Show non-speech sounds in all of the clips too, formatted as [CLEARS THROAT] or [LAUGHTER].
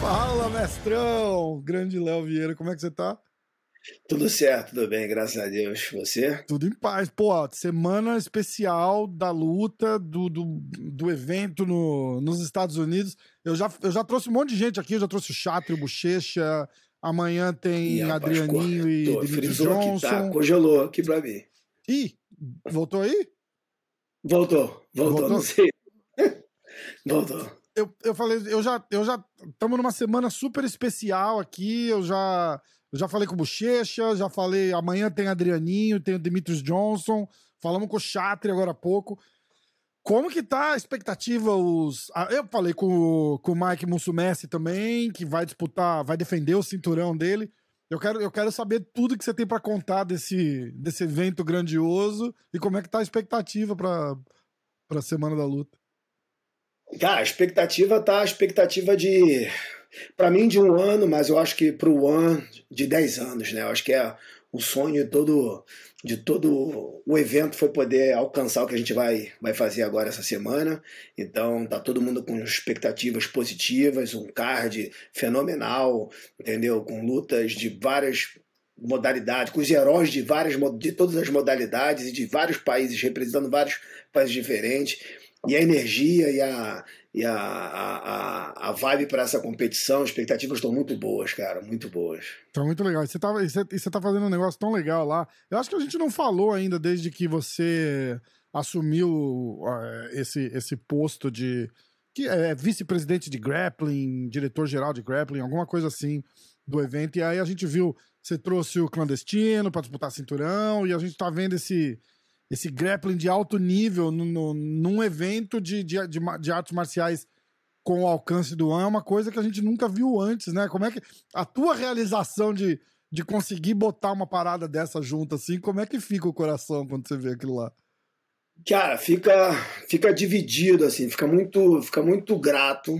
Fala, mestrão! Grande Léo Vieira, como é que você tá? Tudo certo, tudo bem, graças a Deus. Você? Tudo em paz. Pô, semana especial da luta, do, do, do evento no, nos Estados Unidos. Eu já, eu já trouxe um monte de gente aqui, eu já trouxe o Chatri, o Bochecha. Amanhã tem rapaz, Adrianinho e aqui, Johnson. tá? Congelou aqui pra mim. Ih, voltou aí? Voltou, voltou, Voltou? não sei. [LAUGHS] voltou. eu, eu falei, eu já, eu já estamos numa semana super especial aqui. Eu já, eu já falei com o Bochecha, já falei. Amanhã tem Adrianinho, tem o Demetrius Johnson. Falamos com o Chatri agora há pouco. Como que tá a expectativa? Os, ah, eu falei com, o- com o Mike Mussumessi também, que vai disputar, vai defender o cinturão dele. Eu quero, eu quero saber tudo que você tem para contar desse, desse evento grandioso e como é que tá a expectativa para a semana da luta. Cara, a expectativa tá a expectativa de. Pra mim, de um ano, mas eu acho que pro One de 10 anos, né? Eu acho que é o sonho todo, de todo o evento foi poder alcançar o que a gente vai, vai fazer agora essa semana. Então, tá todo mundo com expectativas positivas, um card fenomenal, entendeu? Com lutas de várias modalidades, com os heróis de várias de todas as modalidades e de vários países, representando vários países diferentes. E a energia e a, e a, a, a, vibe para essa competição, as expectativas estão muito boas, cara, muito boas. Tá muito legal. E você, tava, e você, e você tá fazendo um negócio tão legal lá. Eu acho que a gente não falou ainda desde que você assumiu eh, esse, esse posto de. que é vice-presidente de grappling, diretor-geral de grappling, alguma coisa assim do evento. E aí a gente viu, você trouxe o clandestino para disputar cinturão, e a gente tá vendo esse. Esse grappling de alto nível no, no- num evento de, de, de, de artes marciais com o alcance do An é uma coisa que a gente nunca viu antes, né? Como é que a tua realização de, de conseguir botar uma parada dessa junto assim, como é que fica o coração quando você vê aquilo lá? Cara, fica, fica dividido, assim, fica muito, fica muito grato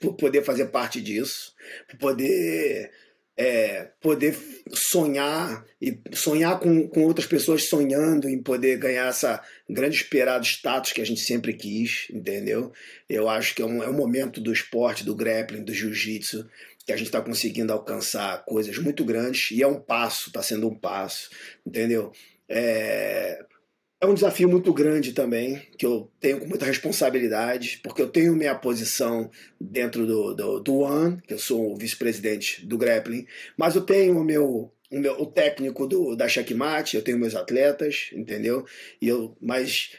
por poder fazer parte disso, por poder, é, poder sonhar e sonhar com, com outras pessoas sonhando em poder ganhar essa grande esperado status que a gente sempre quis, entendeu? Eu acho que é um, é um momento do esporte, do grappling, do jiu-jitsu, que a gente está conseguindo alcançar coisas muito grandes e é um passo, está sendo um passo, entendeu? É, é um desafio muito grande também, que eu tenho com muita responsabilidade, porque eu tenho minha posição dentro do, do, do One, que eu sou o vice-presidente do grappling, mas eu tenho o meu, o meu o técnico do, da Checkmate, eu tenho meus atletas, entendeu? E eu, mas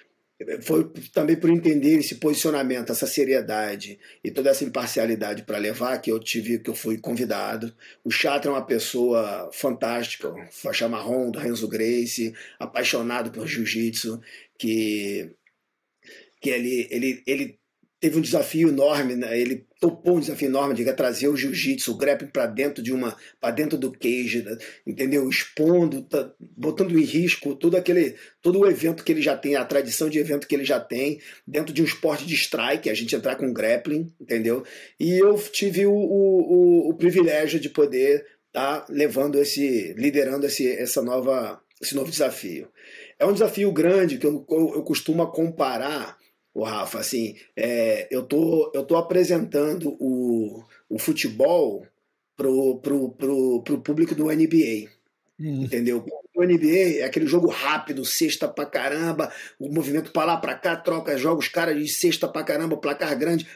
foi também por entender esse posicionamento, essa seriedade e toda essa imparcialidade para levar que eu tive, que eu fui convidado. O Chatra é uma pessoa fantástica, faixa marrom do Renzo Grace, apaixonado por jiu-jitsu, que, que ele, ele, ele teve um desafio enorme, né? ele topou um desafio enorme de trazer o jiu-jitsu, o grappling para dentro de uma, para dentro do cage, né? entendeu? Expondo, tá, botando em risco todo aquele, todo o evento que ele já tem, a tradição de evento que ele já tem, dentro de um esporte de strike, a gente entrar com grappling, entendeu? E eu tive o, o, o, privilégio de poder estar tá levando esse, liderando esse, essa nova, esse novo desafio. É um desafio grande que eu, eu, eu costumo comparar o Rafa, assim, é, eu tô, eu tô apresentando o, o futebol pro, pro, pro, pro público do NBA. Hum. Entendeu? O NBA é aquele jogo rápido, cesta pra caramba, o movimento pra lá, pra cá, troca, joga os caras de cesta pra caramba, placar grande,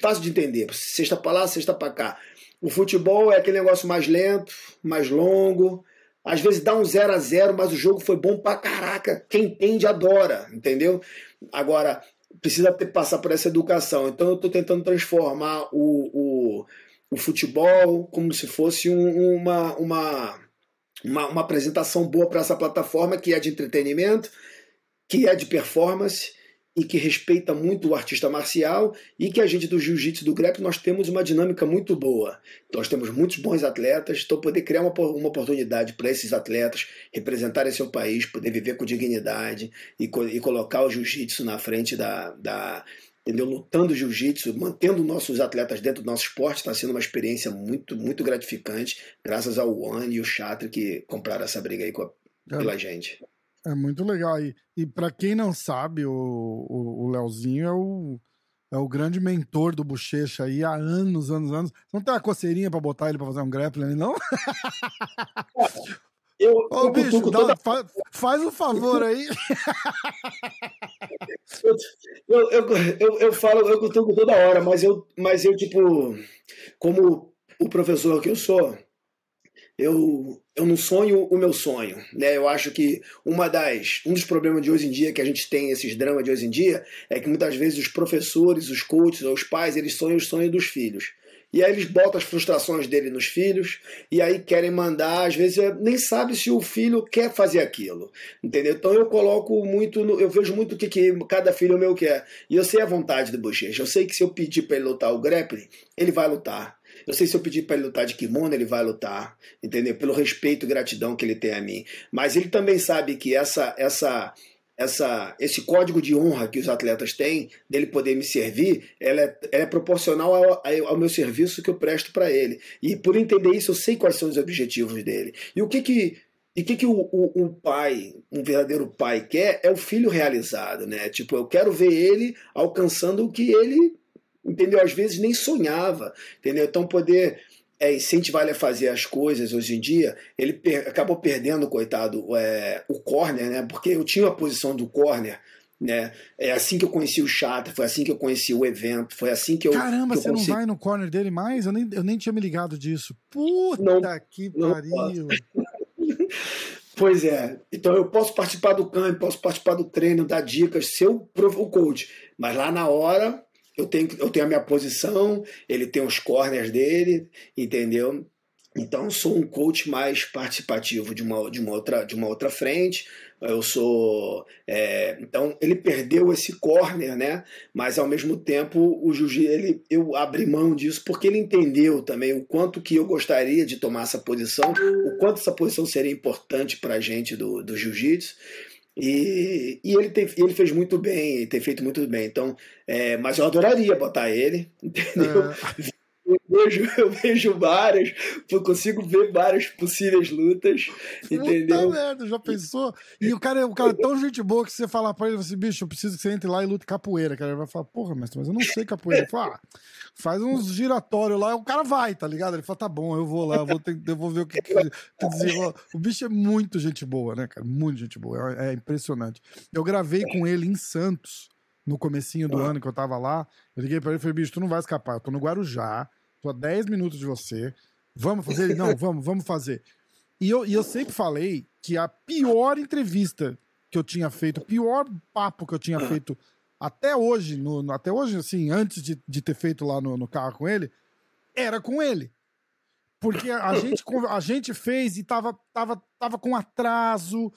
fácil de entender, cesta pra lá, cesta pra cá. O futebol é aquele negócio mais lento, mais longo, às vezes dá um 0 a 0 mas o jogo foi bom pra caraca. Quem entende adora, entendeu? Agora, precisa ter, passar por essa educação. Então eu estou tentando transformar o, o, o, futebol como se fosse um, uma, uma, uma, uma apresentação boa para essa plataforma que é de entretenimento, que é de performance e que respeita muito o artista marcial e que a gente do jiu-jitsu do grappling nós temos uma dinâmica muito boa. Nós temos muitos bons atletas, então poder criar uma, uma oportunidade para esses atletas representarem seu país, poder viver com dignidade e, e colocar o jiu-jitsu na frente da, da, entendeu? Lutando jiu-jitsu, mantendo nossos atletas dentro do nosso esporte, está sendo uma experiência muito, muito gratificante, graças ao One e o Chatre que compraram essa briga aí a, é, pela gente. É muito legal. E, e para quem não sabe, o, o, o Leozinho é o, é o grande mentor do Bochecha aí há anos, anos, anos. Você não tem uma coceirinha pra botar ele pra fazer um grappling, não? [LAUGHS] Eu, Ô, eu bicho, dá, toda... faz, faz um favor aí. [LAUGHS] eu, eu, eu, eu, falo, eu cutuco toda hora, mas eu, mas eu, tipo, como o professor que eu sou, eu, eu não sonho o meu sonho, né? Eu acho que uma das, um dos problemas de hoje em dia que a gente tem esses dramas de hoje em dia é que muitas vezes os professores, os coaches, os pais, eles sonham os sonhos dos filhos. E aí eles botam as frustrações dele nos filhos e aí querem mandar, às vezes nem sabe se o filho quer fazer aquilo, entendeu? Então eu coloco muito, no, eu vejo muito o que, que cada filho meu quer. E eu sei a vontade do Bochecha. Eu sei que se eu pedir para ele lutar o grappling, ele vai lutar. Eu sei se eu pedir para ele lutar de kimono, ele vai lutar, entendeu? Pelo respeito e gratidão que ele tem a mim. Mas ele também sabe que essa essa essa, esse código de honra que os atletas têm, dele poder me servir, ela é, ela é proporcional ao, ao, meu serviço que eu presto para ele. E por entender isso, eu sei quais são os objetivos dele. E o que que, e que, que o, o, o, pai, um verdadeiro pai, quer é o filho realizado, né? Tipo, eu quero ver ele alcançando o que ele, entendeu? Às vezes nem sonhava, entendeu? Então poder é, incentivar ele a fazer as coisas hoje em dia, ele per acabou perdendo, coitado, é, o corner, né? Porque eu tinha a posição do corner, né? É assim que eu conheci o Chata, foi assim que eu conheci o evento, foi assim que eu. Caramba, que eu você consegui... não vai no corner dele mais? Eu nem, eu nem tinha me ligado disso. Puta não, que pariu. [LAUGHS] Pois é. Então eu posso participar do campo, posso participar do treino, dar dicas, ser o, o coach. Mas lá na hora eu tenho, eu tenho a minha posição, ele tem os corners dele, entendeu? Então sou um coach mais participativo de uma, de uma, outra, de uma outra frente. Eu sou. É, então ele perdeu esse corner, né? Mas ao mesmo tempo o jiu ele eu abri mão disso porque ele entendeu também o quanto que eu gostaria de tomar essa posição, o quanto essa posição seria importante para a gente do, do jiu-jitsu. E, e ele, tem, ele fez muito bem, tem feito muito bem. Então, é, mas eu adoraria botar ele, [LAUGHS] entendeu? É. Eu vejo, [LAUGHS] eu vejo várias, eu consigo ver várias possíveis lutas, entendeu? Puta merda, já pensou? E o cara, o cara é tão gente boa que você falar pra ele assim, bicho, eu preciso que você entre lá e lute capoeira. Cara, ele vai falar, porra, mestre, mas eu não sei capoeira. Ele fala, ah, faz uns giratórios lá, o cara vai, tá ligado? Ele fala, tá bom, eu vou lá, eu vou, ter, eu vou ver o que, que. O bicho é muito gente boa, né, cara? Muito gente boa, é, é impressionante. Eu gravei com ele em Santos, no comecinho do ano que eu tava lá. Eu liguei pra ele e falei, bicho, tu não vai escapar, eu tô no Guarujá Tô a 10 minutos de você. Vamos fazer? Não, [LAUGHS] vamos, vamos fazer. E eu, e eu sempre falei que a pior entrevista que eu tinha feito, o pior papo que eu tinha [COUGHS] feito até hoje, no, até hoje, assim, antes de, de ter feito lá no, no carro com ele, era com ele. Porque a gente, a gente fez e tava, tava, tava com atraso,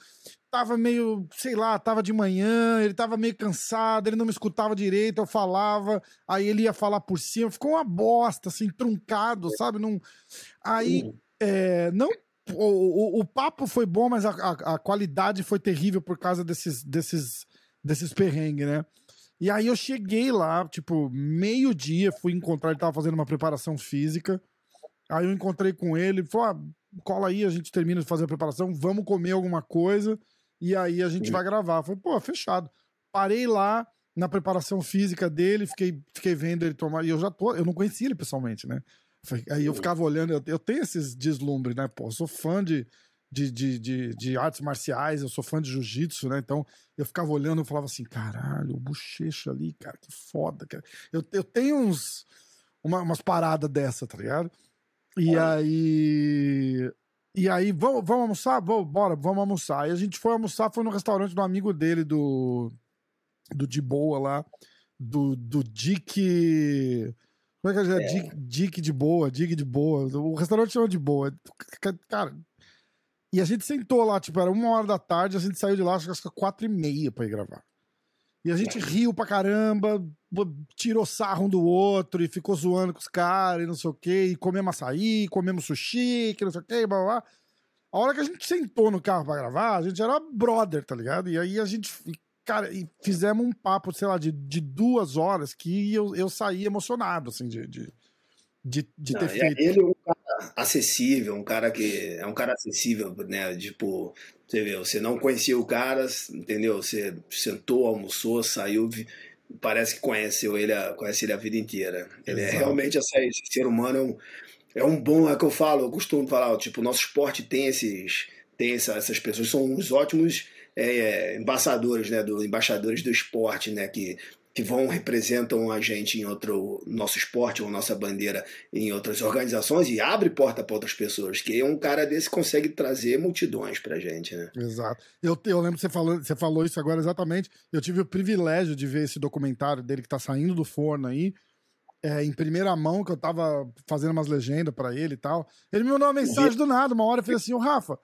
tava meio, sei lá, tava de manhã, ele tava meio cansado, ele não me escutava direito, eu falava, aí ele ia falar por cima, ficou uma bosta, assim, truncado, sabe? Não... Aí, uhum. é, não. O, o, o, papo foi bom, mas a, a, a, qualidade foi terrível por causa desses, desses, desses perrengues, né? E aí eu cheguei lá, tipo, meio-dia, fui encontrar, ele tava fazendo uma preparação física. Aí eu encontrei com ele, falou: ah, cola aí, a gente termina de fazer a preparação, vamos comer alguma coisa e aí a gente Sim. vai gravar. Falei, pô, fechado. Parei lá na preparação física dele, fiquei, fiquei vendo ele tomar. E eu já tô, eu não conhecia ele pessoalmente, né? Aí eu ficava olhando, eu, eu tenho esses deslumbres, né? Pô, eu sou fã de, de, de, de, de artes marciais, eu sou fã de jiu-jitsu, né? Então eu ficava olhando e falava assim: caralho, o bochecha ali, cara, que foda, cara. Eu, eu tenho uns, uma, umas paradas dessa, tá ligado? E aí e aí, vamos, vamos almoçar? Vamos, bora, vamos almoçar. E a gente foi almoçar, foi no restaurante do amigo dele, do. Do De Boa lá. Do, do Dick. Como é que é? é. Dick, Dick de Boa, Dick de Boa. O restaurante chama de Boa. Cara. E a gente sentou lá, tipo, era uma hora da tarde, a gente saiu de lá, acho que quatro e meia pra ir gravar. E a gente riu pra caramba, tirou sarro um do outro e ficou zoando com os caras e não sei o quê, e comemos açaí, comemos sushi, que não sei o quê, blá blá blá. A hora que a gente sentou no carro pra gravar, a gente era brother, tá ligado? E aí a gente Cara, e fizemos um papo, sei lá, de, de duas horas que eu, eu saí emocionado, assim, de, de, de, de ter Não, feito. Ele é um cara acessível, um cara que é um cara acessível, né? Tipo, você vê, você não conhecia o cara, entendeu? Você sentou, almoçou, saiu, parece que conheceu ele, a, conhece ele a vida inteira. Ele é Exato. é realmente assim, esse ser humano é um, é um bom, é o que eu falo, eu costumo falar, tipo, o nosso esporte tem esses, tem essa, essas pessoas, são uns ótimos é, é, embaixadores, né, do, embaixadores do esporte, né, que que vão representam a gente em outro nosso esporte ou nossa bandeira em outras organizações e abre porta para outras pessoas que um cara desse consegue trazer multidões para gente né? Exato. Eu, eu lembro que você falou você falou isso agora exatamente. Eu tive o privilégio de ver esse documentário dele que está saindo do forno aí é, em primeira mão que eu tava fazendo umas legendas para ele e tal. Ele me mandou uma mensagem do nada uma hora fez assim o Rafa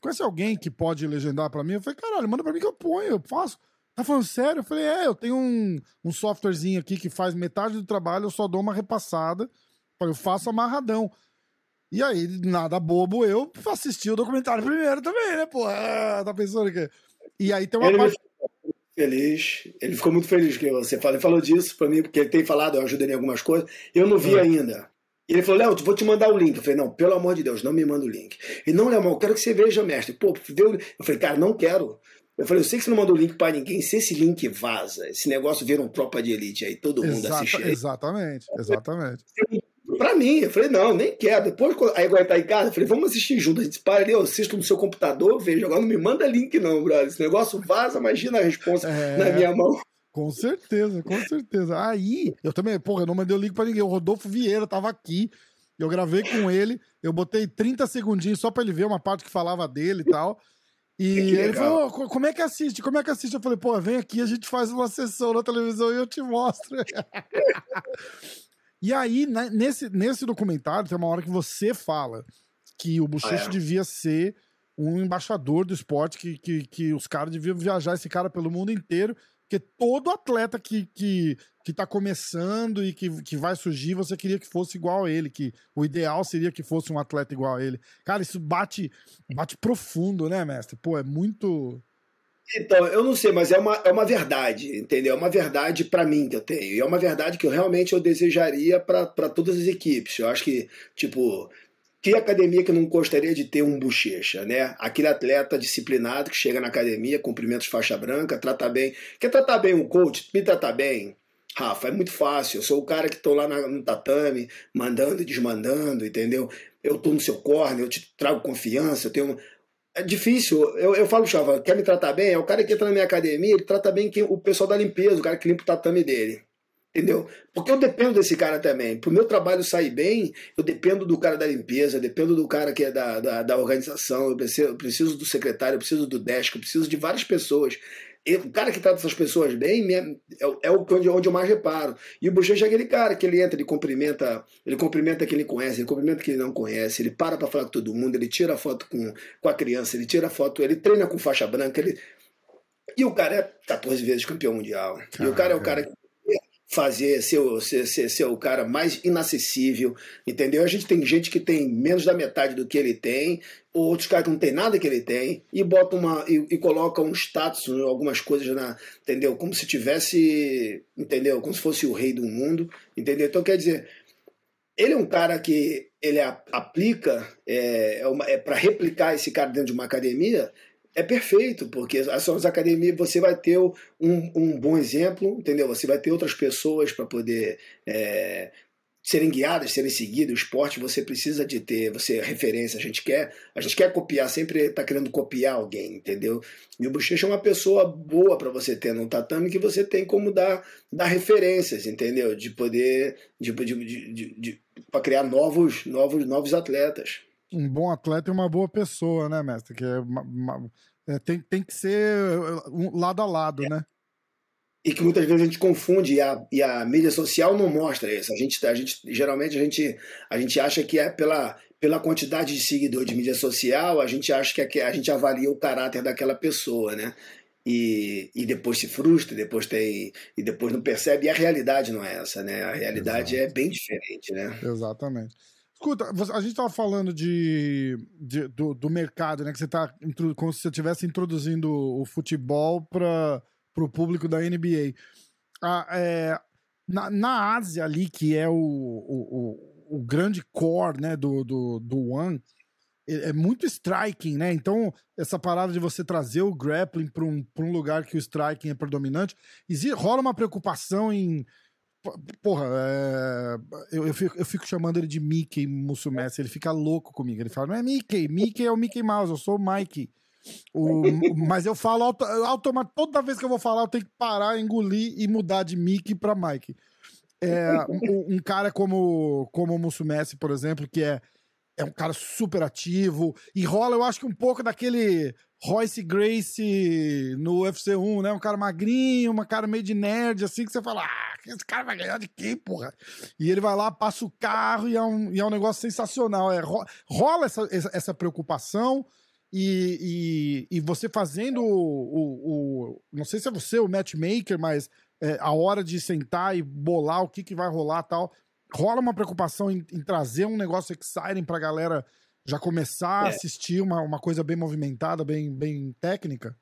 conhece alguém que pode legendar para mim? Eu falei caralho manda para mim que eu ponho eu faço Tá falando sério? Eu falei, é, eu tenho um, um softwarezinho aqui que faz metade do trabalho, eu só dou uma repassada. Eu faço amarradão. E aí, nada bobo, eu assisti o documentário primeiro também, né, pô? Ah, tá pensando que. E aí tem uma ele parte. Feliz, ele ficou muito feliz que você falou, ele falou disso pra mim, porque ele tem falado, eu ajudei em algumas coisas, eu não vi é. ainda. E ele falou, Léo, vou te mandar o link. Eu falei, não, pelo amor de Deus, não me manda o link. Ele, não, Léo, eu quero que você veja, mestre. Pô, deu... Eu falei, cara, não quero. Eu falei, eu sei que você não mandou link para ninguém. Se esse link vaza, esse negócio vira um tropa de elite aí, todo mundo Exata, assiste. Exatamente, exatamente. Pra mim, eu falei, não, nem quero. Depois, aí agora tá em casa, eu falei, vamos assistir junto. A gente para ali, eu assisto no seu computador, vejo. Agora não me manda link, não, brother. Esse negócio vaza, imagina a resposta é... na minha mão. Com certeza, com certeza. Aí, eu também, porra, eu não mandei o link pra ninguém. O Rodolfo Vieira tava aqui. Eu gravei com ele, eu botei 30 segundinhos só pra ele ver uma parte que falava dele e tal. E ele falou, como é que assiste? Como é que assiste? Eu falei, pô, vem aqui, a gente faz uma sessão na televisão e eu te mostro. [LAUGHS] e aí, né, nesse, nesse documentário, tem uma hora que você fala que o Bochecho ah, é. devia ser um embaixador do esporte, que, que, que os caras deviam viajar esse cara pelo mundo inteiro porque todo atleta que, que, que tá começando e que, que vai surgir, você queria que fosse igual a ele, que o ideal seria que fosse um atleta igual a ele. Cara, isso bate, bate profundo, né, mestre? Pô, é muito. Então, eu não sei, mas é uma, é uma verdade, entendeu? É uma verdade para mim que eu tenho. E é uma verdade que eu realmente eu desejaria para todas as equipes. Eu acho que, tipo, que academia que não gostaria de ter um bochecha, né? Aquele atleta disciplinado que chega na academia, cumprimenta faixa branca, trata bem. Quer tratar bem um coach? Me tratar bem. Rafa, é muito fácil. Eu sou o cara que estou lá no tatame, mandando e desmandando, entendeu? Eu estou no seu corner, eu te trago confiança, eu tenho. É difícil. Eu, eu falo, Chava, quer me tratar bem? É o cara que entra na minha academia, ele trata bem o pessoal da limpeza, o cara que limpa o tatame dele. Entendeu? Porque eu dependo desse cara também. Para o meu trabalho sair bem, eu dependo do cara da limpeza, dependo do cara que é da, da, da organização, eu preciso, eu preciso, do secretário, eu preciso do desk, eu preciso de várias pessoas. E o cara que trata essas pessoas bem é, é onde, onde eu mais reparo. E o Bochecha é aquele cara que ele entra, ele cumprimenta, ele cumprimenta quem ele conhece, ele cumprimenta quem ele não conhece, ele para para falar com todo mundo, ele tira foto com, com a criança, ele tira foto, ele treina com faixa branca, ele. E o cara é 14 vezes campeão mundial. Caraca. E o cara é o cara que fazer ser, ser, ser, ser o cara mais inacessível, entendeu? A gente tem gente que tem menos da metade do que ele tem, outros caras que não tem nada que ele tem, e bota uma e, e coloca um status, algumas coisas na, entendeu? Como se tivesse, entendeu? Como se fosse o rei do mundo, entendeu? Então quer dizer, ele é um cara que ele aplica é, é, é para replicar esse cara dentro de uma academia é perfeito, porque as suas academias você vai ter um, um bom exemplo, entendeu? Você vai ter outras pessoas para poder é, serem guiadas, serem seguidas. O esporte você precisa de ter, você é referência. A gente quer, a gente quer copiar, sempre está querendo copiar alguém, entendeu? E o Bochecha é uma pessoa boa para você ter no tatame que você tem como dar, dar referências, entendeu? De poder, de, de, de, de para criar novos, novos, novos atletas um bom atleta e uma boa pessoa, né, mestre? Que é uma, uma, é, tem, tem que ser um lado a lado, é. né? E que muitas vezes a gente confunde e a, e a mídia social não mostra isso. A gente, a gente geralmente a gente, a gente acha que é pela, pela quantidade de seguidor de mídia social, a gente acha que a gente avalia o caráter daquela pessoa, né? E, e depois se frustra, depois tem e depois não percebe. E a realidade não é essa, né? A realidade Exato. é bem diferente, né? Exatamente. Escuta, a gente estava falando de, de do, do, mercado, né? Que você tá como se você estivesse introduzindo o futebol para pro público da NBA. É, na, na Ásia ali, que é o, o, o, o grande core né, do, do, do One, é, é muito striking, né? Então, essa parada de você trazer o grappling para um, um lugar que o striking é predominante, existe, rola uma preocupação em. Porra, é, eu, eu, fico, eu fico chamando ele de Mickey Mussumessi, ele fica louco comigo. Ele fala, não é Mickey, Mickey é o Mickey Mouse, eu sou o Mike. O, mas eu falo auto, automaticamente, toda vez que eu vou falar, eu tenho que parar, engolir e mudar de Mickey para Mike. É, um, um, cara como, como o Mussumessi, por exemplo, que é é um cara super ativo e rola, eu acho que um pouco daquele Royce Grace no UFC 1, né? Um cara magrinho, uma cara meio de nerd, assim, que você fala, ah, esse cara vai ganhar de quem, porra? E ele vai lá, passa o carro e é um, e é um negócio sensacional. É, rola essa, essa preocupação e, e, e você fazendo o, o, o, Não sei se é você o matchmaker, mas é, a hora de sentar e bolar o que, que vai rolar tal rola uma preocupação em, em trazer um negócio exciting pra galera já começar é. a assistir uma, uma coisa bem movimentada, bem, bem técnica?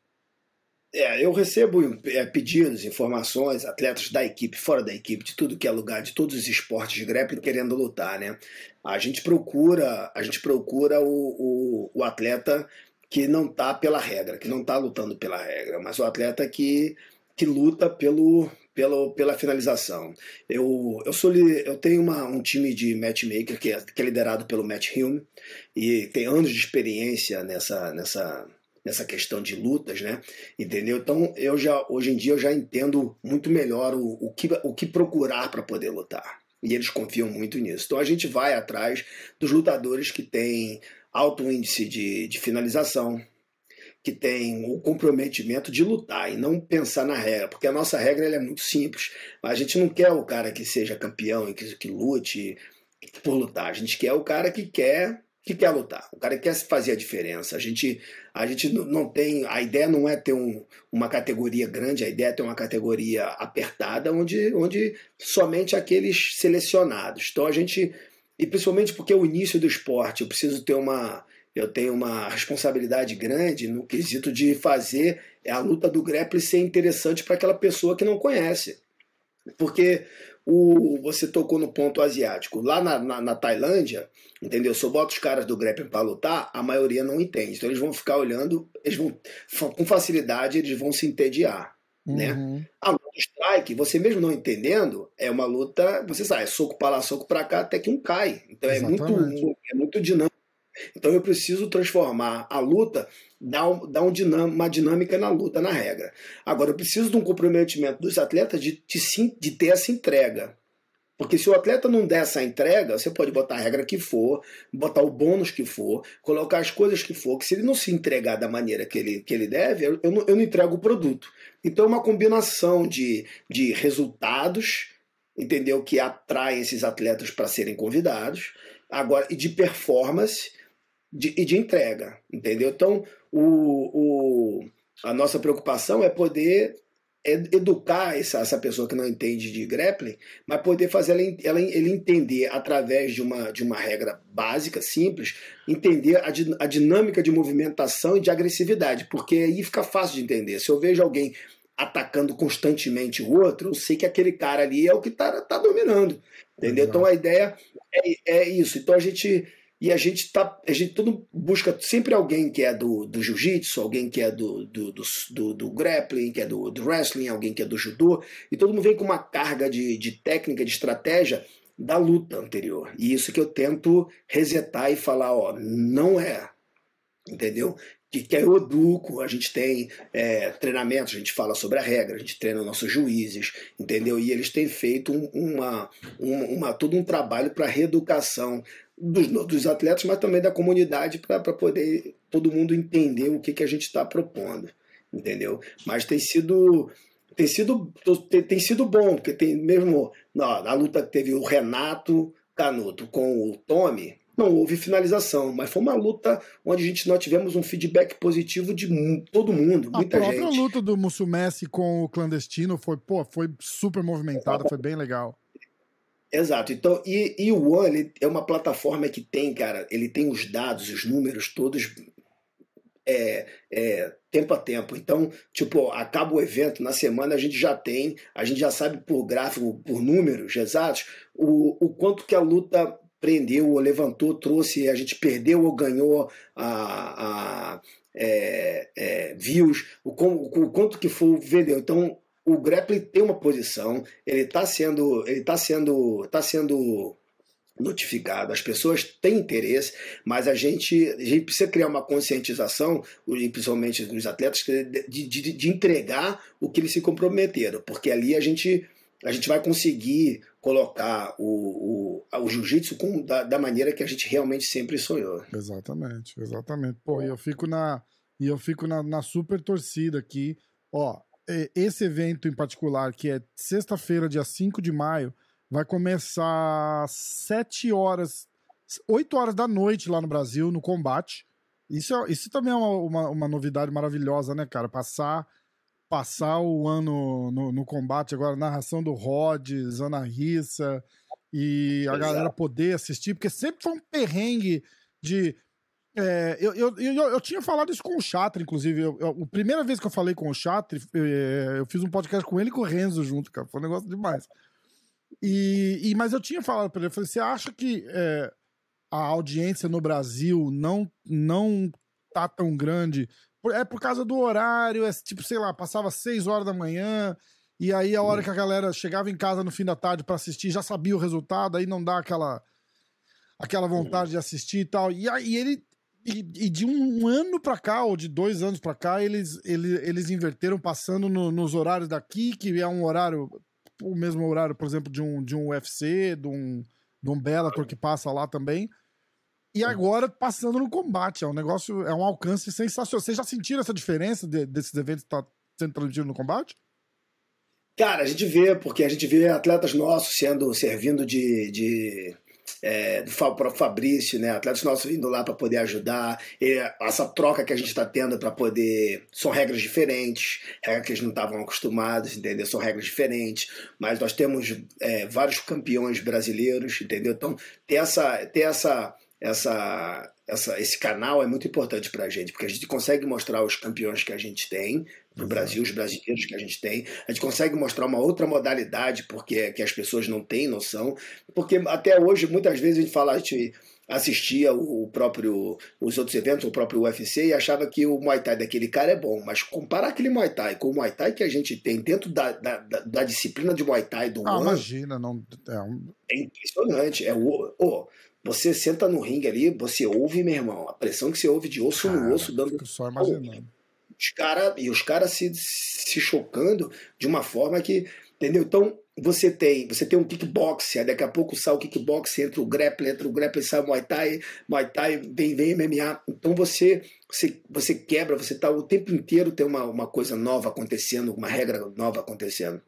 É, eu recebo é, pedidos, informações, atletas da equipe, fora da equipe, de tudo que é lugar, de todos os esportes de grappling querendo lutar, né? A gente procura, a gente procura o, o, o atleta que não tá pela regra, que não tá lutando pela regra, mas o atleta que, que luta pelo, pelo, pela finalização. Eu, eu, sou, eu tenho uma, um time de matchmaker que é, que é liderado pelo Matt Hume e tem anos de experiência nessa, nessa, nessa questão de lutas, né? Entendeu? Então eu já hoje em dia eu já entendo muito melhor o, o, que, o que procurar para poder lutar. E eles confiam muito nisso. Então a gente vai atrás dos lutadores que têm alto índice de, de finalização, que tem o comprometimento de lutar e não pensar na regra, porque a nossa regra é muito simples. A gente não quer o cara que seja campeão e que, que lute por lutar. A gente quer o cara que quer que quer lutar, o cara que quer fazer a diferença. A gente, a gente não tem. A ideia não é ter um, uma categoria grande, a ideia é ter uma categoria apertada, onde, onde somente aqueles selecionados. Então a gente. E principalmente porque é o início do esporte, eu preciso ter uma eu tenho uma responsabilidade grande no quesito de fazer a luta do grappling ser interessante para aquela pessoa que não conhece. Porque o, você tocou no ponto asiático. Lá na, na, na Tailândia, entendeu? Se eu boto os caras do grappling para lutar, a maioria não entende. Então eles vão ficar olhando, eles vão, com facilidade, eles vão se entediar. Né? Uhum. A luta strike, você mesmo não entendendo, é uma luta, você sabe, é soco para lá, soco para cá, até que um cai. Então é muito, é muito dinâmico então eu preciso transformar a luta, dar, um, dar um dinam, uma dinâmica na luta, na regra. Agora, eu preciso de um comprometimento dos atletas de, de, de ter essa entrega. Porque se o atleta não der essa entrega, você pode botar a regra que for, botar o bônus que for, colocar as coisas que for, que se ele não se entregar da maneira que ele, que ele deve, eu, não, eu não entrego o produto. Então é uma combinação de, de resultados, entendeu? Que atraem esses atletas para serem convidados, agora e de performance de, e de entrega, entendeu? Então, o, o, a nossa preocupação é poder educar essa, essa pessoa que não entende de grappling, mas poder fazer ela, ela, ele entender através de uma, de uma regra básica, simples, entender a, a dinâmica de movimentação e de agressividade, porque aí fica fácil de entender. Se eu vejo alguém atacando constantemente o outro, eu sei que aquele cara ali é o que está tá dominando. Entendeu? Exato. Então a ideia é, é isso. Então a gente e a gente tá. A gente todo busca sempre alguém que é do, do jiu-jitsu, alguém que é do, do, do, do, grappling, que é do, do wrestling, alguém que é do judô, e todo mundo vem com uma carga de, de técnica, de estratégia da luta anterior. E isso que eu tento resetar e falar, ó, não é. Entendeu? Que, que é o educo, a gente tem é, treinamento, a gente fala sobre a regra, a gente treina nossos juízes, entendeu? E eles têm feito um, uma, uma, uma, todo um trabalho para reeducação dos, dos atletas, mas também da comunidade, para poder todo mundo entender o que, que a gente está propondo, entendeu? Mas tem sido tem sido tem, tem sido bom, porque tem mesmo na luta que teve o Renato Canuto com o Tommy, não houve finalização, mas foi uma luta onde a gente nós tivemos um feedback positivo de todo mundo, muita gente. A própria luta do Mussumessi com o clandestino foi, pô, foi super movimentada, foi bem legal. Exato. Então, e, e o One é uma plataforma que tem, cara, ele tem os dados, os números todos é, é, tempo a tempo. Então, tipo, acaba o evento, na semana a gente já tem, a gente já sabe por gráfico, por números exatos, o, o quanto que a luta prendeu ou levantou, trouxe, a gente perdeu ou ganhou a, a é, é, views, o, o, quanto que foi vendeu. Então, o grappling tem uma posição, ele está sendo, ele tá sendo, tá sendo notificado, as pessoas têm interesse, mas a gente, a gente precisa criar uma conscientização, principalmente dos atletas, de, de, de entregar o que eles se comprometeram, porque ali a gente a gente vai conseguir colocar o, o, o jiu-jitsu da, da, maneira que a gente realmente sempre sonhou. Exatamente, exatamente. Pô, e eu fico na e eu fico na, na super torcida aqui. Ó, esse evento em particular, que é sexta-feira, dia 5 de maio, vai começar 7 horas, 8 horas da noite lá no Brasil, no combate. Isso, é, isso também é uma, uma, uma novidade maravilhosa, né, cara? Passar passar o ano no, no combate agora, narração do Rhodes, Ana Rissa, e a Exato. galera poder assistir, porque sempre foi um perrengue de. É, eu, eu, eu, eu, tinha falado isso com o Chatre, inclusive. Eu, eu, a primeira vez que eu falei com o Chatre, eu, é, eu, fiz um podcast com ele e com o Renzo junto, cara. Foi um negócio demais. E, e mas eu tinha falado para ele, eu falei, você acha que é, a audiência no Brasil não, não tá tão grande é por causa do horário, é tipo, sei lá, passava seis horas da manhã, e aí a hora que a galera chegava em casa no fim da tarde para assistir, já sabia o resultado, aí não dá aquela aquela vontade de assistir e tal. E aí ele e, e de um ano para cá, ou de dois anos para cá, eles, eles, eles inverteram passando no, nos horários daqui, que é um horário, o mesmo horário, por exemplo, de um, de um UFC, de um, de um Bellator que passa lá também. E agora passando no combate. É um negócio, é um alcance sensacional. Vocês já sentiram essa diferença de, desses eventos que tá sendo transmitidos no combate? Cara, a gente vê, porque a gente vê atletas nossos sendo servindo de, de é, do próprio Fabrício, né? Atletas nossos vindo lá para poder ajudar. E essa troca que a gente está tendo para poder. São regras diferentes, regras que eles não estavam acostumados, entendeu? São regras diferentes, mas nós temos é, vários campeões brasileiros, entendeu? Então, ter essa. Ter essa essa, essa, esse canal é muito importante para a gente, porque a gente consegue mostrar os campeões que a gente tem no Brasil, os brasileiros que a gente tem, a gente consegue mostrar uma outra modalidade, porque que as pessoas não têm noção, porque até hoje, muitas vezes, a gente fala, a gente assistia o próprio os outros eventos, o próprio UFC e achava que o Muay Thai daquele cara é bom, mas comparar aquele Muay Thai com o Muay Thai que a gente tem dentro da, da, da, disciplina de Muay Thai do ah, imagina, não é, um... é impressionante, é o, o você senta no ringue ali, você ouve, meu irmão, a pressão que você ouve de osso Cara, no osso, dando. Só imaginando. Os cara, e os caras se, se chocando de uma forma que. Entendeu? Então, você tem, você tem um kickbox, aí daqui a pouco sai o kickbox, entra o grappling, entra o grappling, sai o Muay Thai, Muay Thai, vem, vem MMA. Então você, você, você quebra, você tá o tempo inteiro tem uma, uma coisa nova acontecendo, uma regra nova acontecendo.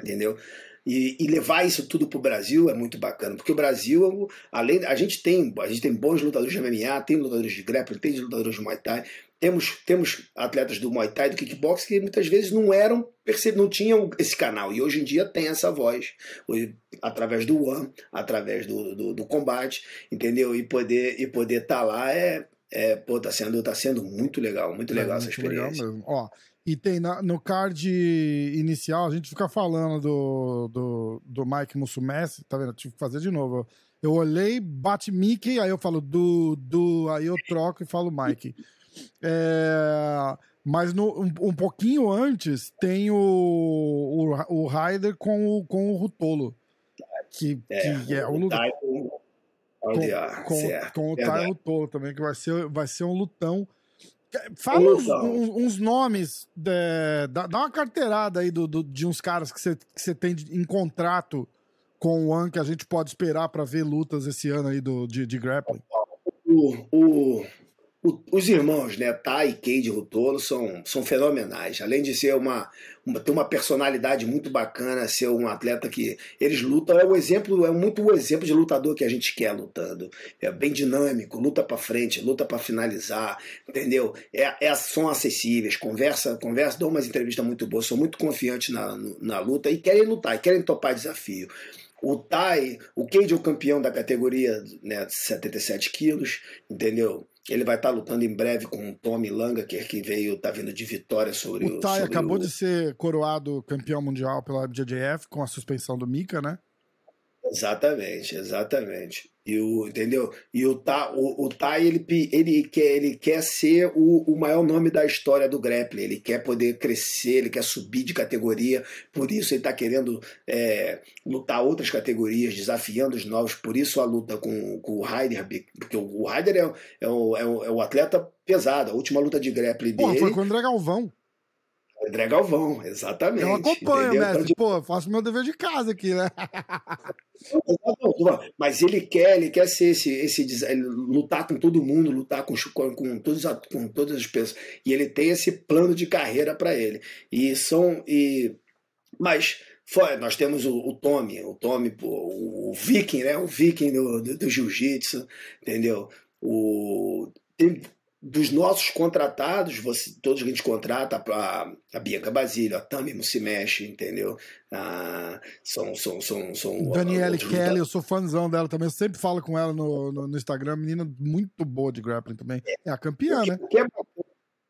Entendeu? E, e, levar isso tudo para o Brasil é muito bacana, porque o Brasil, além a gente tem, a gente tem bons lutadores de MMA, tem lutadores de grappling, tem lutadores de Muay Thai, temos, temos atletas do Muay Thai, do kickbox que muitas vezes não eram, não tinham esse canal e hoje em dia tem essa voz através do One, através do, do, do combate, entendeu? E poder e poder estar tá lá é é, pô, tá sendo, tá sendo muito legal, muito é, legal muito essa experiência. Legal mesmo. Ó, e tem na, no card inicial, a gente fica falando do, do, do Mike Mussumessi, tá vendo? Eu tive que fazer de novo. Eu olhei, bate Mickey, aí eu falo do, do, aí eu troco e falo Mike. É, mas no, um, um, pouquinho antes tem o, o, o Ryder com o, com o Rutolo. Que é, que é o lugar. Com, com, com, o Ty Rutolo também, que vai ser, vai ser um lutão. Fala uns, uns, nomes, de, dá, dá, uma carteirada aí do, do, de uns caras que você que tem em contrato com o One que a gente pode esperar para ver lutas esse ano aí do, de, de grappling. O, o, os irmãos, né, Tai e Cade Rutolo são, são fenomenais. Além de ser uma, uma, ter uma personalidade muito bacana, ser um atleta que eles lutam, é o exemplo, é muito o exemplo de lutador que a gente quer lutando. É bem dinâmico, luta para frente, luta para finalizar, entendeu? É, é, são acessíveis, conversa, conversa, dão umas entrevistas muito boas, são muito confiantes na, na luta e querem lutar, e querem topar desafio. o Tai, o Cage é o campeão da categoria né, 77 quilos, entendeu? Ele vai estar tá lutando em breve com o Tommy Langa, que, é que veio, tá vindo de vitória sobre o. O Tai acabou o... de ser coroado campeão mundial pela BJJF com a suspensão do Mika, né? Exatamente, exatamente. E o, entendeu? E o Tai, o, o tai ele, ele, quer, ele quer ser o, o maior nome da história do grappling. Ele quer poder crescer, ele quer subir de categoria. Por isso ele está querendo é, lutar outras categorias, desafiando os novos. Por isso a luta com, com o Ryder, porque o, Ryder é, é, o, é, o, é o atleta pesado. A última luta de grappling Porra, dele. Foi com o André Galvão. André Galvão, exatamente. Eu acompanho, entendeu? mestre. Então, Pô, faço meu dever de casa aqui, né? [LAUGHS] Mas ele quer, ele quer ser esse, esse lutar com todo mundo, lutar com, com, todos, com todas as pessoas. E ele tem esse plano de carreira para ele. E são. E, mas foi, nós temos o, o Tommy, o Tommy, o, o Viking, né? O Viking do, do, do Jiu-Jitsu, entendeu? O, tem dos nossos contratados, você, todos que a gente contrata, a, a Bianca Basílio, a Tami se mexe, entendeu? Ah, são, são, são, são Daniele Kelly, eu sou fãzão dela também, eu sempre falo com ela no, no, no Instagram, menina muito boa de grappling também. É a campeã, o que, né? O que, é,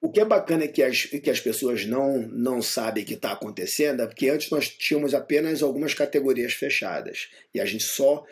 o que é bacana é que as, que as pessoas não, não sabem o que está acontecendo, é porque antes nós tínhamos apenas algumas categorias fechadas e a gente só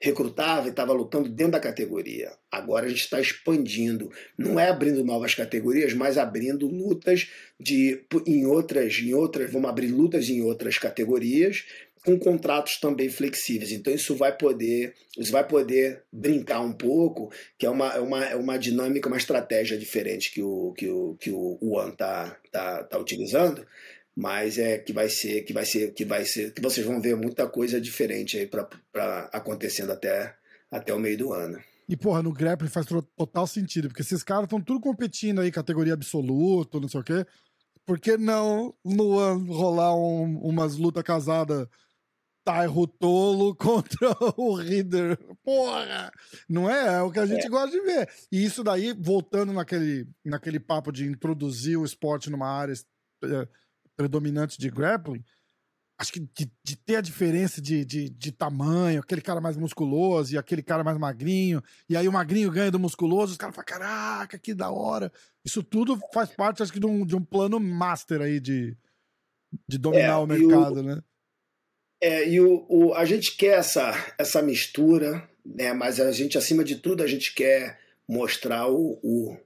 recrutava e estava lutando dentro da categoria. Agora a gente está expandindo, não é abrindo novas categorias, mas abrindo lutas de em outras, em outras, vamos abrir lutas em outras categorias com contratos também flexíveis. Então isso vai poder, isso vai poder brincar um pouco, que é uma, é uma, é uma dinâmica, uma estratégia diferente que o que o que o One tá, tá, tá utilizando mas é que vai ser que vai ser que vai ser que vocês vão ver muita coisa diferente aí para acontecendo até até o meio do ano. E porra, no grappling faz total sentido, porque esses caras estão tudo competindo aí categoria absoluta, não sei o quê. Por que não no ano rolar um, umas lutas casadas Tairo Tolo [LAUGHS] contra o Reader? Porra! Não é? É o que a gente é. gosta de ver. E isso daí, voltando naquele, naquele papo de introduzir o esporte numa área é, predominante de grappling, acho que de, de ter a diferença de, de, de, tamanho, aquele cara mais musculoso e aquele cara mais magrinho, e aí o magrinho ganha do musculoso, os caras falam, caraca, que da hora. Isso tudo faz parte, acho que, de um, de um plano master aí de, de dominar é, o mercado, o, né? É, e o, o, a gente quer essa, essa mistura, né? Mas a gente, acima de tudo, a gente quer mostrar o, o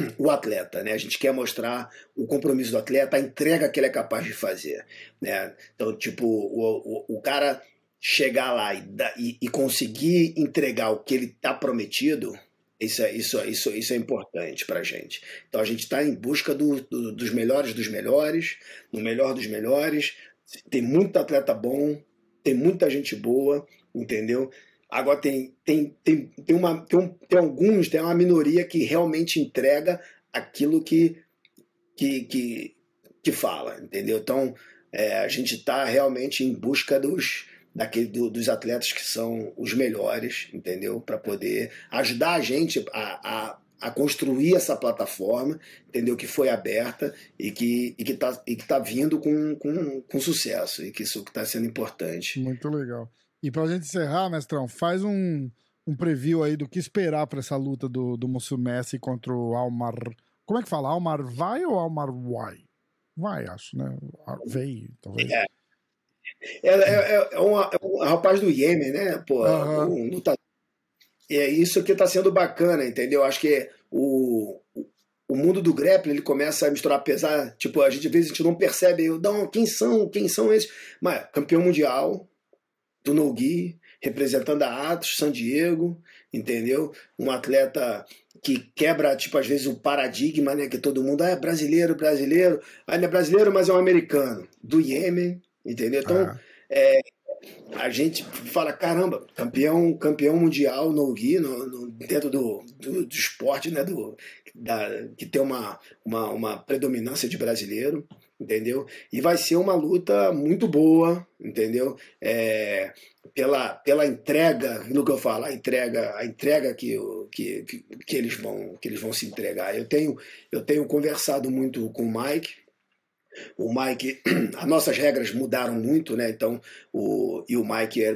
[CLEARS THROAT] o atleta, né? A gente quer mostrar o compromisso do atleta, a entrega que ele é capaz de fazer, né? Então, tipo, o, o, o cara chegar lá e, e, e, conseguir entregar o que ele está prometido, isso é, isso, isso, isso é importante para a gente. Então, a gente está em busca do, do, dos melhores dos melhores, no melhor dos melhores. Tem muito atleta bom, tem muita gente boa, entendeu? Agora tem, tem, tem, tem, uma, tem, um, tem alguns, tem uma minoria que realmente entrega aquilo que, que, que, que fala, entendeu? Então é, a gente está realmente em busca dos, daquele, do, dos atletas que são os melhores, entendeu? Para poder ajudar a gente a, a, a, construir essa plataforma, entendeu? Que foi aberta e que e que está e que tá vindo com, com, com sucesso e que isso está sendo importante. Muito legal. E pra gente encerrar, mestrão, faz um, um preview aí do que esperar para essa luta do, do Musso Messi contra o Almar. Como é que fala? Almar vai ou Almar vai? Vai, acho, né? Veio, talvez. É. É, é, é, um, é um rapaz do Iêmen, né? Pô, uhum. um, luta... é isso que tá sendo bacana, entendeu? Acho que o, o mundo do grappling ele começa a misturar pesar. Tipo, a gente às vezes a gente não percebe, não, quem são, quem são esses? Mas campeão mundial, do Nogi, representando a Atos, San Diego, entendeu? Um atleta que quebra, tipo, às vezes o paradigma, né? Que todo mundo ah, é brasileiro, brasileiro. Ah, ele é brasileiro, mas é um americano. Do Iêmen, entendeu? Então, ah. é, a gente fala, caramba, campeão, campeão mundial no Gui, no, no, dentro do, do, do, esporte, né? Do, da, que tem uma, uma, uma predominância de brasileiro entendeu? E vai ser uma luta muito boa, entendeu? É, pela, pela entrega, no que eu falo, a entrega, a entrega que, que, que, eles vão, que eles vão se entregar. Eu tenho, eu tenho conversado muito com o Mike. O Mike, [CLEARS THROAT] as nossas regras mudaram muito, né? Então, o, e o Mike é,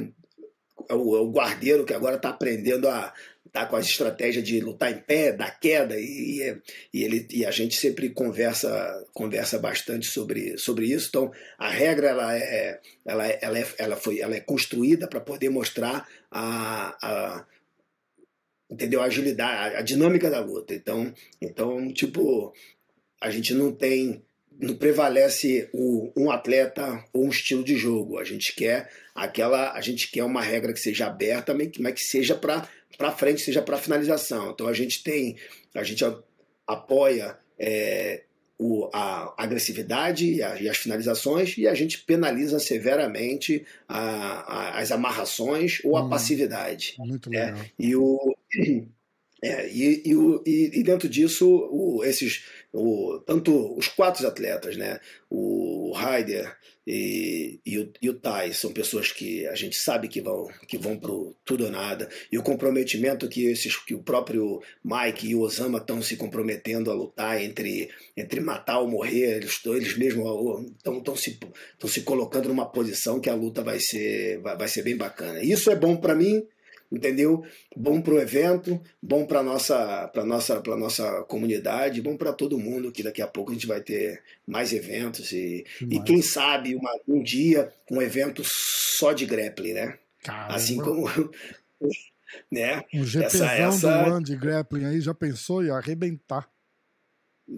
é o, é o guardeiro que agora está aprendendo a tá com as estratégias de lutar em pé, da queda e, e, ele e a gente sempre conversa conversa bastante sobre, sobre isso. Então a regra ela é ela, ela, é, ela foi ela é construída para poder mostrar a, a entendeu a agilidade, a, a dinâmica da luta. Então então tipo a gente não tem não prevalece o, um atleta ou um estilo de jogo. A gente quer aquela, a gente quer uma regra que seja aberta, mas que seja para para frente, seja para finalização. Então a gente tem, a gente apoia é, o, a agressividade e, a, e, as finalizações e a gente penaliza severamente a, a, as amarrações ou a hum, passividade. Muito né? legal. E o [CLEARS THROAT] é, e, e, e, e, dentro disso, o, esses, o, tanto os quatro atletas, né, o Ryder e, e, o, e o Tai, são pessoas que a gente sabe que vão, que vão pro tudo ou nada, e o comprometimento que, esses, que o próprio Mike e o Osama estão se comprometendo a lutar entre, entre matar ou morrer, eles, eles mesmos estão se, se colocando numa posição que a luta vai ser, vai, vai ser bem bacana. Isso é bom para mim, entendeu? Bom para o evento, bom para nossa, para nossa, para nossa comunidade, bom para todo mundo. Que daqui a pouco a gente vai ter mais eventos e, e quem sabe uma, um dia um evento só de grappling, né? Caramba. Assim como [LAUGHS] né? Um GPzão essa, essa... do ano de grappling aí já pensou em arrebentar?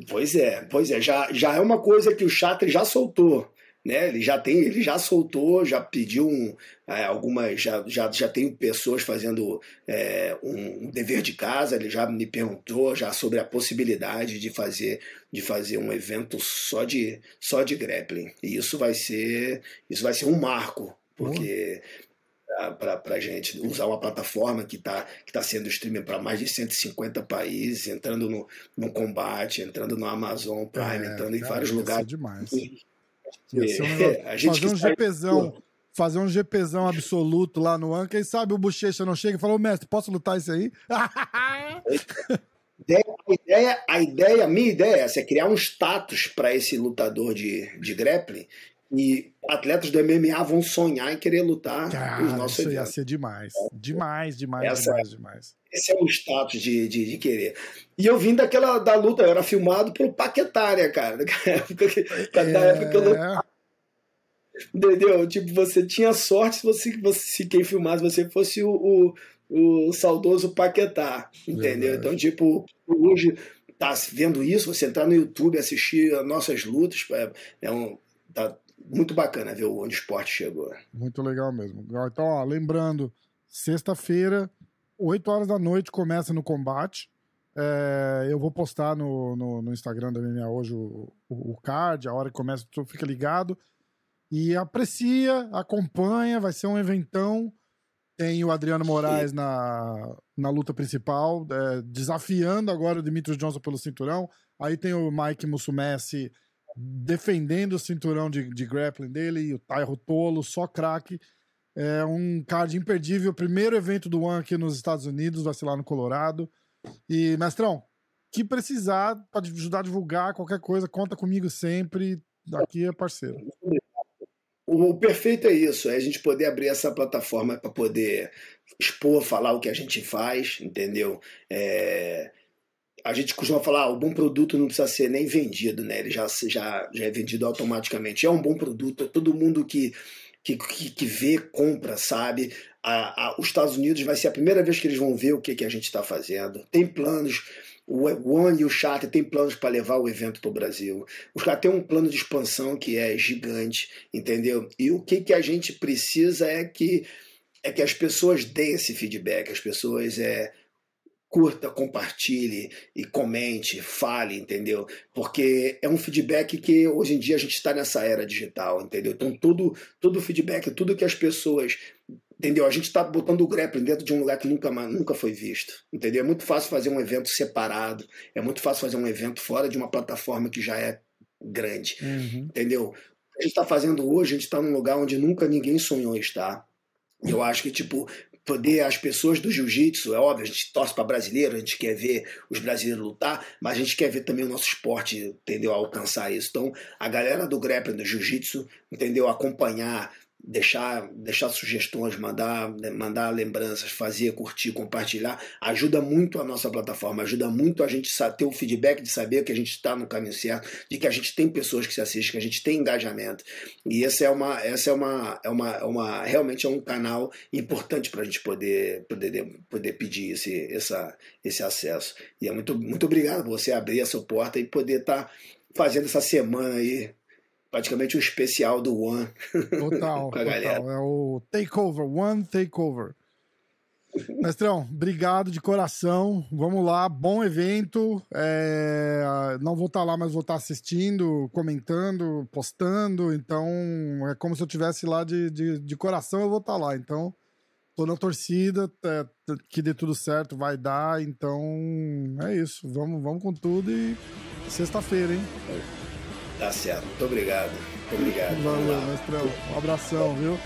Pois é, pois é, já, já é uma coisa que o Chatri já soltou né? Ele já tem, ele já soltou, já pediu um, é, algumas, já, já, já tem pessoas fazendo é, um, dever de casa. Ele já me perguntou já sobre a possibilidade de fazer, de fazer um evento só de, só de grappling. E isso vai ser, isso vai ser um marco, porque para a gente usar uma plataforma que está que tá sendo streaming para mais de 150 países, entrando no, no combate, entrando no Amazon Prime, é, entrando em vários lugares. Demais. Ia um negócio, fazer um GPzão, fazer um GPzão absoluto lá no An, quem sabe o Bochecha não chega e fala, ô mestre, posso lutar isso aí? [LAUGHS] a, ideia, a ideia, a minha ideia é essa, é criar um status para esse lutador de, de grappling e atletas do MMA vão sonhar em querer lutar Cara, os nossos isso eventos. ia ser demais. Demais, demais, Essa, demais, demais. Esse é o status de, de, de, querer. E eu vim daquela da luta, eu era filmado pelo Paquetá, né, cara? [LAUGHS] Da época que, da é... época que eu lutava. Entendeu? Tipo, você tinha sorte se, você, se quem filmasse você fosse o, o, o saudoso Paquetá, entendeu? Verdade. Então, tipo, hoje tá vendo isso, você entrar no YouTube, assistir nossas lutas, é, é um, tá, muito bacana ver onde o esporte chegou. Muito legal mesmo. Então, ó, lembrando, sexta-feira, 8 horas da noite, começa no combate. É, eu vou postar no, no, no, Instagram da MMA hoje o, o, o, card, a hora que começa, tu fica ligado. E aprecia, acompanha, vai ser um eventão. Tem o Adriano Moraes na, na luta principal, é, desafiando agora o Dimitri Johnson pelo cinturão. Aí tem o Mike Musumessi defendendo o cinturão de, de grappling dele e o Tairo Tolo, só craque. É um card imperdível. Primeiro evento do One aqui nos Estados Unidos, vai ser lá no Colorado. E, mestrão, que precisar para ajudar a divulgar qualquer coisa, conta comigo sempre. Daqui é parceiro. O perfeito é isso, é a gente poder abrir essa plataforma para poder expor, falar o que a gente faz, entendeu? É, a gente costuma falar, ah, o bom produto não precisa ser nem vendido, né? Ele já, já, já é vendido automaticamente. É um bom produto, todo mundo que, que, que, que vê, compra, sabe? A, a, os Estados Unidos vai ser a primeira vez que eles vão ver o que, que a gente está fazendo. Tem planos, o One e o Charter tem planos para levar o evento para o Brasil. Os caras têm um plano de expansão que é gigante, entendeu? E o que, que a gente precisa é que é que as pessoas deem esse feedback, as pessoas é, curta, compartilhe e comente, fale, entendeu? Porque é um feedback que hoje em dia a gente está nessa era digital, entendeu? Então todo todo feedback, tudo que as pessoas entendeu? A gente está botando o grappling dentro de um lugar que nunca, nunca foi visto, entendeu? É muito fácil fazer um evento separado, é muito fácil fazer um evento fora de uma plataforma que já é grande, uhum. entendeu? O que a gente está fazendo hoje, a gente está num lugar onde nunca ninguém sonhou estar. Eu acho que, tipo, poder as pessoas do jiu-jitsu, é óbvio, a gente torce para brasileiro, a gente quer ver os brasileiros lutar, mas a gente quer ver também o nosso esporte, entendeu, alcançar isso. Então, a galera do grappling, do jiu-jitsu, entendeu, acompanhar deixar, deixar sugestões, mandar, mandar lembranças, fazer, curtir, compartilhar, ajuda muito a nossa plataforma, ajuda muito a gente ter o feedback de saber que a gente está no caminho certo, de que a gente tem pessoas que se assistem, que a gente tem engajamento. E essa é uma, essa é uma, é uma, é uma realmente é um canal importante para a gente poder, poder, poder pedir esse, essa, esse acesso. E é muito, muito obrigado por você abrir essa porta e poder estar tá fazendo essa semana aí praticamente um especial do One. Total, [LAUGHS] com a total. galera. É o Takeover, One Takeover. Mestrão, obrigado de coração. Vamos lá, bom evento. É... Não vou estar lá, mas vou estar assistindo, comentando, postando. Então, é como se eu estivesse lá de, de, de, coração, eu vou estar lá. Então, tô na torcida, é, que dê tudo certo, vai dar. Então, é isso. Vamos, vamos com tudo e sexta-feira, hein? Tá certo. Muito obrigado. Muito obrigado. Valeu, mestrão. Um abração, viu?